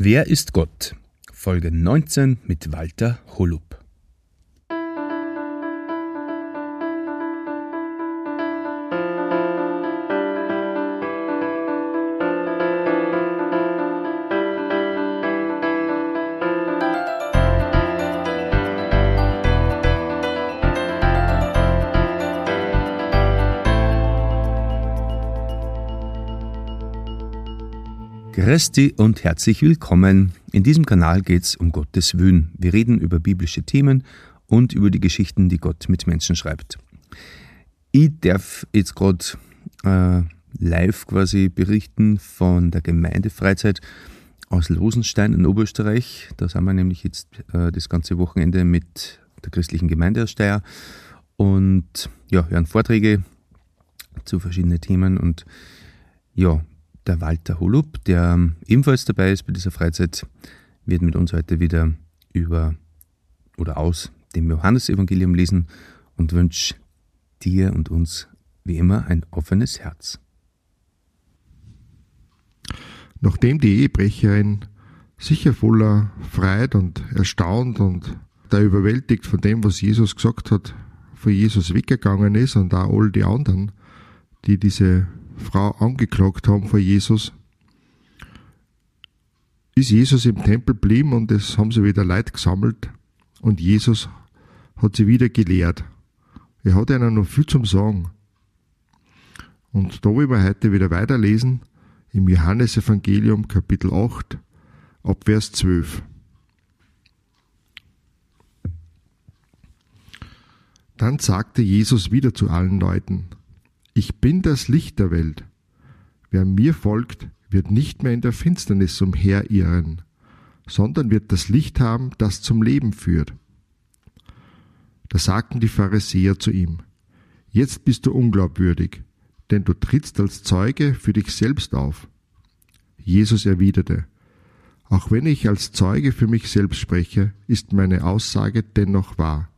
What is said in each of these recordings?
Wer ist Gott? Folge 19 mit Walter Holub. Christi und herzlich willkommen. In diesem Kanal geht es um Gottes Wün. Wir reden über biblische Themen und über die Geschichten, die Gott mit Menschen schreibt. Ich darf jetzt gerade äh, live quasi berichten von der Gemeindefreizeit aus Losenstein in Oberösterreich. Da sind wir nämlich jetzt äh, das ganze Wochenende mit der christlichen Gemeinde aus Steyr und ja, hören Vorträge zu verschiedenen Themen und ja, der Walter Holub, der ebenfalls dabei ist bei dieser Freizeit, wird mit uns heute wieder über oder aus dem Johannesevangelium lesen und wünsche dir und uns wie immer ein offenes Herz. Nachdem die Ehebrecherin sicher voller Freude und erstaunt und da überwältigt von dem, was Jesus gesagt hat, von Jesus weggegangen ist und auch all die anderen, die diese Frau angeklagt haben vor Jesus, ist Jesus im Tempel geblieben und es haben sie wieder Leid gesammelt und Jesus hat sie wieder gelehrt. Er hat ihnen noch viel zum Sagen. Und da wollen wir heute wieder weiterlesen im Johannesevangelium Kapitel 8 ab Vers 12. Dann sagte Jesus wieder zu allen Leuten, ich bin das Licht der Welt. Wer mir folgt, wird nicht mehr in der Finsternis umherirren, sondern wird das Licht haben, das zum Leben führt. Da sagten die Pharisäer zu ihm, Jetzt bist du unglaubwürdig, denn du trittst als Zeuge für dich selbst auf. Jesus erwiderte, Auch wenn ich als Zeuge für mich selbst spreche, ist meine Aussage dennoch wahr.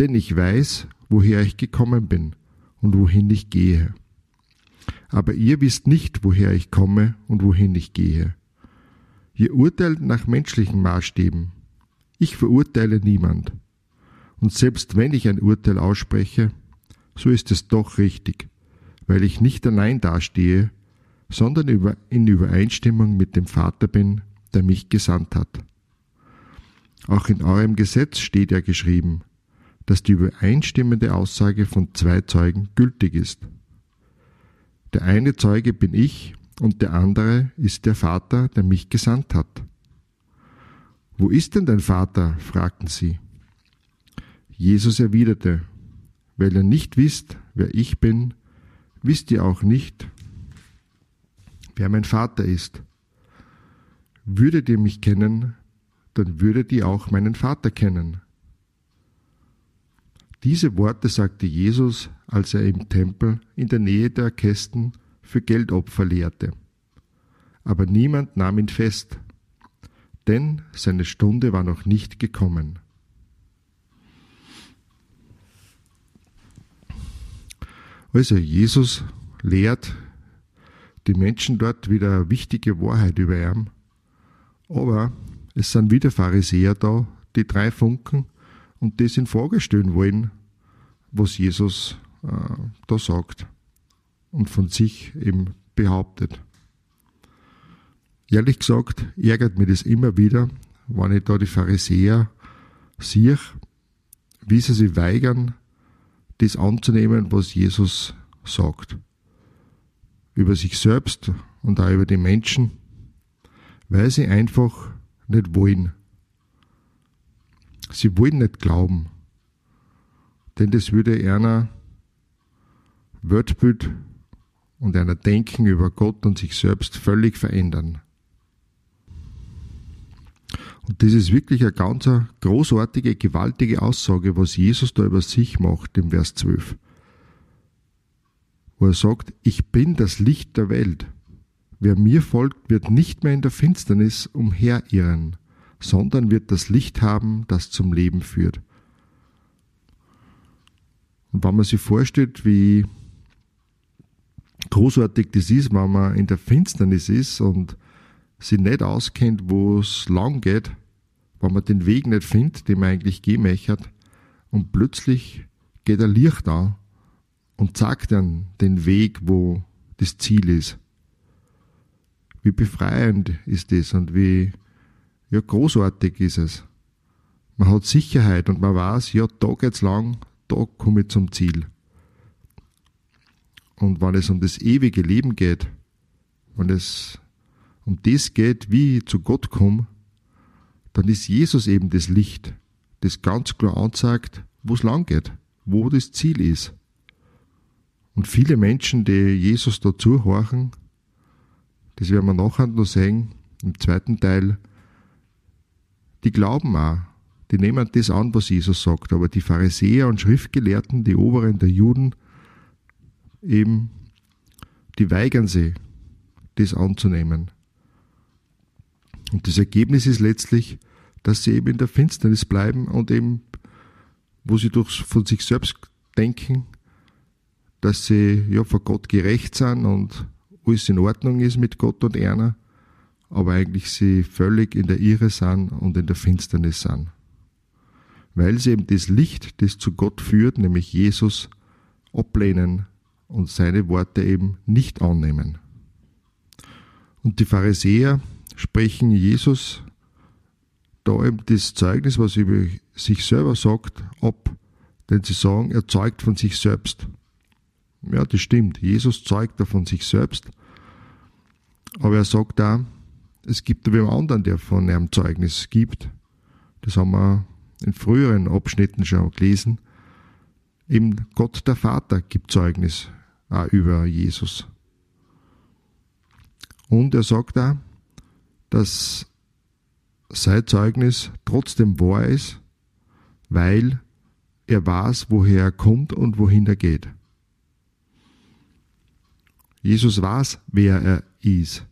Denn ich weiß, woher ich gekommen bin und wohin ich gehe. Aber ihr wisst nicht, woher ich komme und wohin ich gehe. Ihr urteilt nach menschlichen Maßstäben. Ich verurteile niemand. Und selbst wenn ich ein Urteil ausspreche, so ist es doch richtig, weil ich nicht allein dastehe, sondern in Übereinstimmung mit dem Vater bin, der mich gesandt hat. Auch in eurem Gesetz steht ja geschrieben, dass die übereinstimmende Aussage von zwei Zeugen gültig ist. Der eine Zeuge bin ich und der andere ist der Vater, der mich gesandt hat. Wo ist denn dein Vater? fragten sie. Jesus erwiderte, weil ihr nicht wisst, wer ich bin, wisst ihr auch nicht, wer mein Vater ist. Würdet ihr mich kennen, dann würdet ihr auch meinen Vater kennen. Diese Worte sagte Jesus, als er im Tempel in der Nähe der Kästen für Geldopfer lehrte. Aber niemand nahm ihn fest, denn seine Stunde war noch nicht gekommen. Also Jesus lehrt die Menschen dort wieder wichtige Wahrheit über ihn, aber es sind wieder Pharisäer da, die drei Funken, und das in Frage stellen wollen, was Jesus äh, da sagt und von sich eben behauptet. Ehrlich gesagt ärgert mich das immer wieder, wenn ich da die Pharisäer sehe, wie sie sich weigern, das anzunehmen, was Jesus sagt. Über sich selbst und auch über die Menschen, weil sie einfach nicht wollen. Sie wollen nicht glauben. Denn das würde einer Weltbild und einer Denken über Gott und sich selbst völlig verändern. Und das ist wirklich eine ganz großartige, gewaltige Aussage, was Jesus da über sich macht im Vers 12. Wo er sagt, ich bin das Licht der Welt. Wer mir folgt, wird nicht mehr in der Finsternis umherirren sondern wird das Licht haben, das zum Leben führt. Und wenn man sich vorstellt, wie großartig das ist, wenn man in der Finsternis ist und sich nicht auskennt, wo es lang geht, wenn man den Weg nicht findet, den man eigentlich möchte, und plötzlich geht ein Licht an und zeigt dann den Weg, wo das Ziel ist. Wie befreiend ist das und wie ja, großartig ist es. Man hat Sicherheit und man weiß, ja, da geht's lang, da komme ich zum Ziel. Und wenn es um das ewige Leben geht, wenn es um das geht, wie ich zu Gott komme, dann ist Jesus eben das Licht, das ganz klar anzeigt, wo es lang geht, wo das Ziel ist. Und viele Menschen, die Jesus da zuhorchen, das werden wir nachher noch sehen, im zweiten Teil, die glauben auch, die nehmen das an, was Jesus sagt, aber die Pharisäer und Schriftgelehrten, die Oberen der Juden, eben, die weigern sich, das anzunehmen. Und das Ergebnis ist letztlich, dass sie eben in der Finsternis bleiben und eben, wo sie durch, von sich selbst denken, dass sie ja vor Gott gerecht sind und alles in Ordnung ist mit Gott und Erna, aber eigentlich sie völlig in der Irre sind und in der Finsternis sind. Weil sie eben das Licht, das zu Gott führt, nämlich Jesus, ablehnen und seine Worte eben nicht annehmen. Und die Pharisäer sprechen Jesus da eben das Zeugnis, was er über sich selber sagt, ab. Denn sie sagen, er zeugt von sich selbst. Ja, das stimmt. Jesus zeugt da von sich selbst. Aber er sagt auch, es gibt aber einen anderen, der von einem Zeugnis gibt. Das haben wir in früheren Abschnitten schon gelesen. Eben Gott der Vater gibt Zeugnis auch über Jesus. Und er sagt auch, dass sein Zeugnis trotzdem wahr ist, weil er weiß, woher er kommt und wohin er geht. Jesus weiß, wer er ist.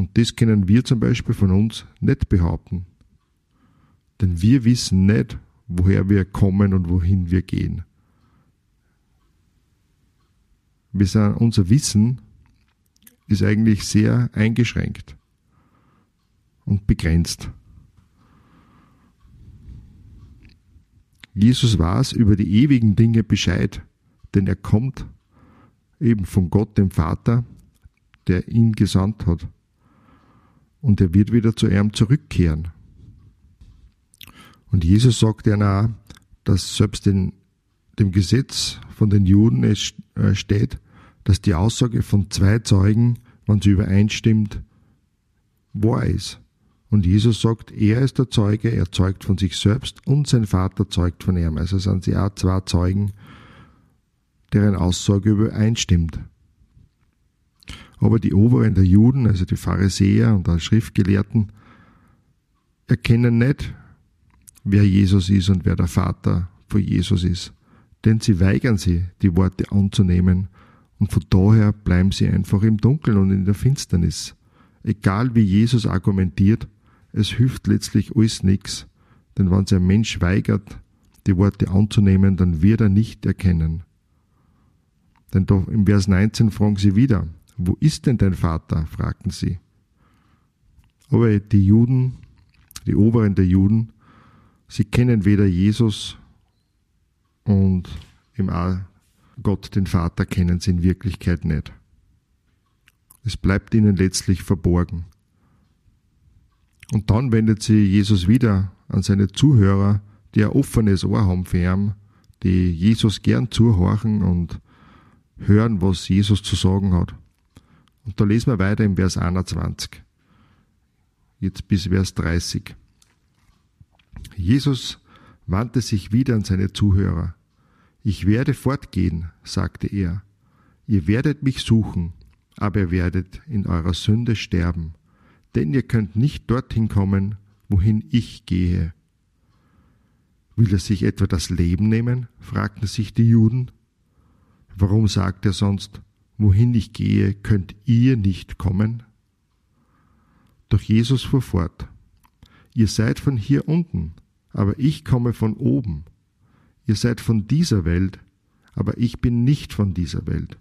Und das können wir zum Beispiel von uns nicht behaupten. Denn wir wissen nicht, woher wir kommen und wohin wir gehen. Wir sind, unser Wissen ist eigentlich sehr eingeschränkt und begrenzt. Jesus weiß über die ewigen Dinge Bescheid, denn er kommt eben von Gott, dem Vater, der ihn gesandt hat. Und er wird wieder zu ihm zurückkehren. Und Jesus sagt ja auch, dass selbst in dem Gesetz von den Juden es äh, steht, dass die Aussage von zwei Zeugen, wenn sie übereinstimmt, wahr ist. Und Jesus sagt, er ist der Zeuge, er zeugt von sich selbst und sein Vater zeugt von ihm. Also sind sie auch zwei Zeugen, deren Aussage übereinstimmt. Aber die Oberen der Juden, also die Pharisäer und die Schriftgelehrten, erkennen nicht, wer Jesus ist und wer der Vater von Jesus ist. Denn sie weigern sie, die Worte anzunehmen und von daher bleiben sie einfach im Dunkeln und in der Finsternis. Egal wie Jesus argumentiert, es hilft letztlich alles nichts, denn wenn sich ein Mensch weigert, die Worte anzunehmen, dann wird er nicht erkennen. Denn doch im Vers 19 fragen sie wieder, wo ist denn dein Vater? fragten sie. Aber die Juden, die Oberen der Juden, sie kennen weder Jesus und im Gott, den Vater, kennen sie in Wirklichkeit nicht. Es bleibt ihnen letztlich verborgen. Und dann wendet sich Jesus wieder an seine Zuhörer, die ein offenes Ohr haben für ihn, die Jesus gern zuhorchen und hören, was Jesus zu sagen hat. Und da lesen wir weiter im Vers 21. Jetzt bis Vers 30. Jesus wandte sich wieder an seine Zuhörer. Ich werde fortgehen, sagte er. Ihr werdet mich suchen, aber ihr werdet in eurer Sünde sterben denn ihr könnt nicht dorthin kommen, wohin ich gehe. Will er sich etwa das Leben nehmen? fragten sich die Juden. Warum sagt er sonst, wohin ich gehe, könnt ihr nicht kommen? Doch Jesus fuhr fort. Ihr seid von hier unten, aber ich komme von oben. Ihr seid von dieser Welt, aber ich bin nicht von dieser Welt.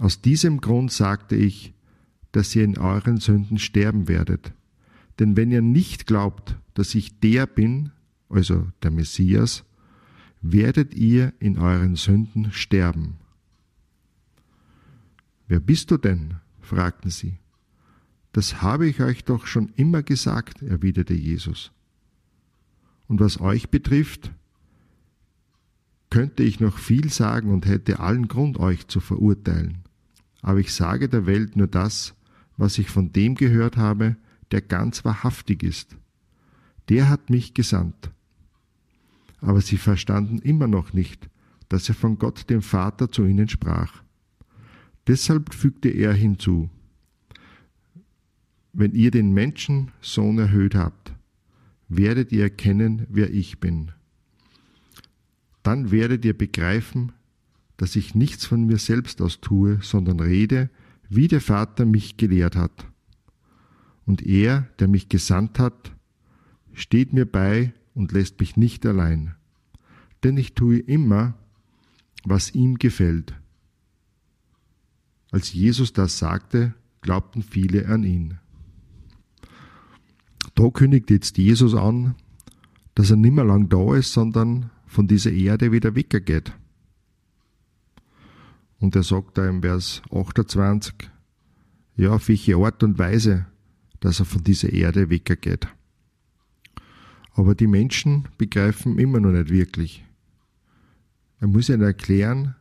Aus diesem Grund sagte ich, dass ihr in euren Sünden sterben werdet. Denn wenn ihr nicht glaubt, dass ich der bin, also der Messias, werdet ihr in euren Sünden sterben. Wer bist du denn? fragten sie. Das habe ich euch doch schon immer gesagt, erwiderte Jesus. Und was euch betrifft, könnte ich noch viel sagen und hätte allen Grund, euch zu verurteilen. Aber ich sage der Welt nur das, was ich von dem gehört habe, der ganz wahrhaftig ist. Der hat mich gesandt. Aber sie verstanden immer noch nicht, dass er von Gott dem Vater zu ihnen sprach. Deshalb fügte er hinzu, wenn ihr den Menschensohn erhöht habt, werdet ihr erkennen, wer ich bin. Dann werdet ihr begreifen, dass ich nichts von mir selbst aus tue, sondern rede, wie der Vater mich gelehrt hat. Und er, der mich gesandt hat, steht mir bei und lässt mich nicht allein. Denn ich tue immer, was ihm gefällt. Als Jesus das sagte, glaubten viele an ihn. Da kündigt jetzt Jesus an, dass er nimmer lang da ist, sondern von dieser Erde wieder weggeht. Und er sagt da im Vers 28, ja, auf welche Art und Weise, dass er von dieser Erde weggeht. Aber die Menschen begreifen immer noch nicht wirklich. Er muss ihnen erklären,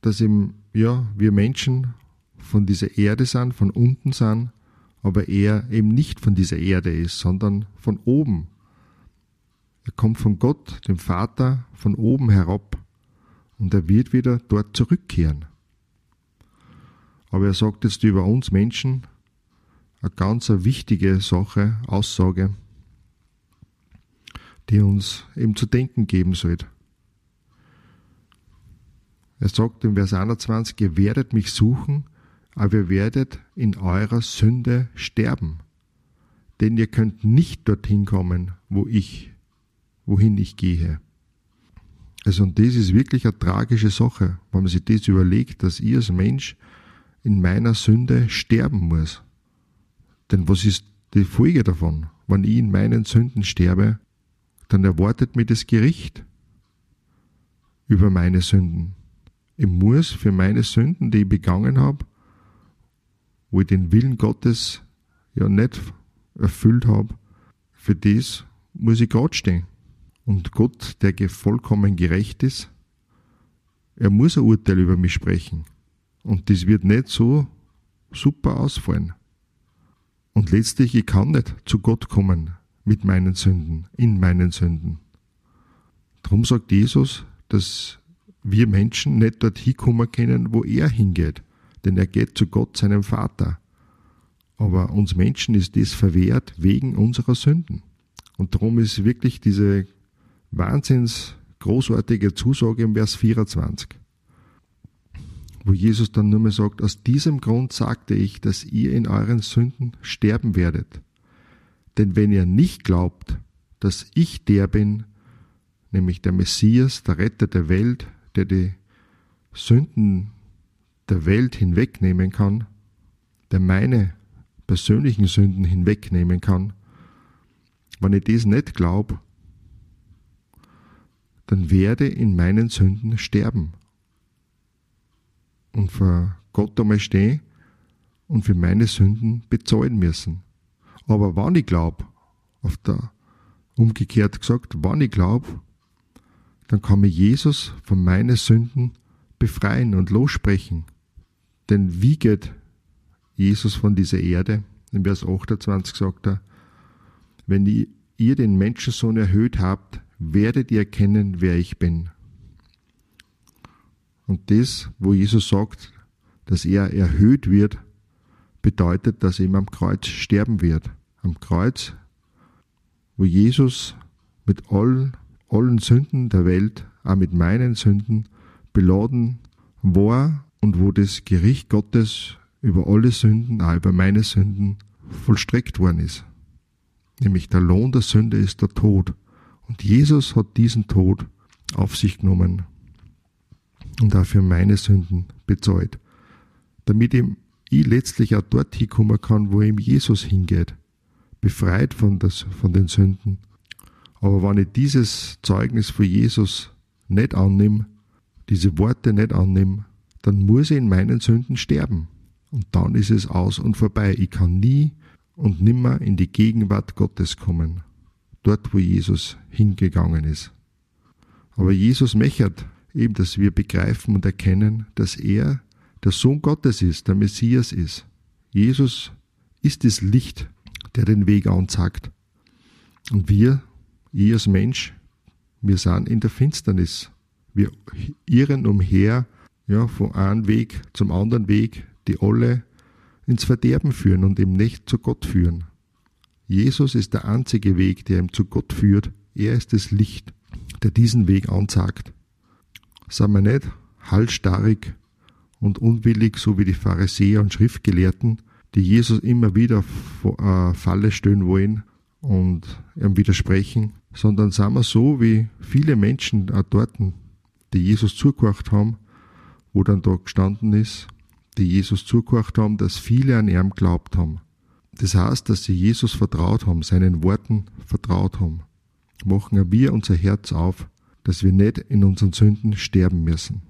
dass ihm, ja, wir Menschen von dieser Erde sind, von unten sind, aber er eben nicht von dieser Erde ist, sondern von oben. Er kommt von Gott, dem Vater, von oben herab und er wird wieder dort zurückkehren. Aber er sagt jetzt über uns Menschen eine ganz wichtige Sache, Aussage, die uns eben zu denken geben sollte. Er sagt im Vers 21, ihr werdet mich suchen, aber ihr werdet in eurer Sünde sterben. Denn ihr könnt nicht dorthin kommen, wo ich, wohin ich gehe. Also, und das ist wirklich eine tragische Sache, wenn man sich das überlegt, dass ich als Mensch in meiner Sünde sterben muss. Denn was ist die Folge davon? Wenn ich in meinen Sünden sterbe, dann erwartet mich das Gericht über meine Sünden. Ich muss für meine Sünden, die ich begangen habe, wo ich den Willen Gottes ja nicht erfüllt habe, für das muss ich Gott stehen. Und Gott, der vollkommen gerecht ist, er muss ein Urteil über mich sprechen. Und das wird nicht so super ausfallen. Und letztlich, ich kann nicht zu Gott kommen mit meinen Sünden, in meinen Sünden. Darum sagt Jesus, dass wir Menschen nicht dorthin kommen können, wo er hingeht denn er geht zu Gott, seinem Vater. Aber uns Menschen ist das verwehrt wegen unserer Sünden. Und darum ist wirklich diese wahnsinns großartige Zusage im Vers 24, wo Jesus dann nur mehr sagt, aus diesem Grund sagte ich, dass ihr in euren Sünden sterben werdet. Denn wenn ihr nicht glaubt, dass ich der bin, nämlich der Messias, der Retter der Welt, der die Sünden der Welt hinwegnehmen kann, der meine persönlichen Sünden hinwegnehmen kann, wenn ich das nicht glaube, dann werde in meinen Sünden sterben und vor Gott einmal stehen und für meine Sünden bezahlen müssen. Aber wann ich glaube, auf der umgekehrt gesagt, wann ich glaube, dann kann mir Jesus von meinen Sünden befreien und lossprechen. Denn wie geht Jesus von dieser Erde? In Vers 28 sagt er, wenn ihr den Menschensohn erhöht habt, werdet ihr erkennen, wer ich bin. Und das, wo Jesus sagt, dass er erhöht wird, bedeutet, dass er ihm am Kreuz sterben wird. Am Kreuz, wo Jesus mit allen, allen Sünden der Welt, auch mit meinen Sünden, beladen war und wo das Gericht Gottes über alle Sünden, auch über meine Sünden, vollstreckt worden ist. Nämlich der Lohn der Sünde ist der Tod. Und Jesus hat diesen Tod auf sich genommen und dafür meine Sünden bezahlt. Damit ich ich letztlich auch dort hinkommen kann, wo ihm Jesus hingeht. Befreit von, das, von den Sünden. Aber wenn ich dieses Zeugnis von Jesus nicht annehme, diese Worte nicht annehme, dann muss ich in meinen Sünden sterben. Und dann ist es aus und vorbei. Ich kann nie und nimmer in die Gegenwart Gottes kommen. Dort, wo Jesus hingegangen ist. Aber Jesus mechert eben, dass wir begreifen und erkennen, dass er der Sohn Gottes ist, der Messias ist. Jesus ist das Licht, der den Weg anzeigt. Und wir, ich als Mensch, wir sind in der Finsternis. Wir irren umher, ja, von einem Weg zum anderen Weg, die alle ins Verderben führen und ihm nicht zu Gott führen. Jesus ist der einzige Weg, der ihm zu Gott führt. Er ist das Licht, der diesen Weg anzeigt. Sind wir nicht halsstarrig und unwillig, so wie die Pharisäer und Schriftgelehrten, die Jesus immer wieder vor äh, Falle stellen wollen und ihm widersprechen, sondern sind wir so wie viele Menschen auch dort, die Jesus zugehört haben, wo dann da gestanden ist, die Jesus zugehört haben, dass viele an ihm glaubt haben. Das heißt, dass sie Jesus vertraut haben, seinen Worten vertraut haben. Machen wir unser Herz auf, dass wir nicht in unseren Sünden sterben müssen.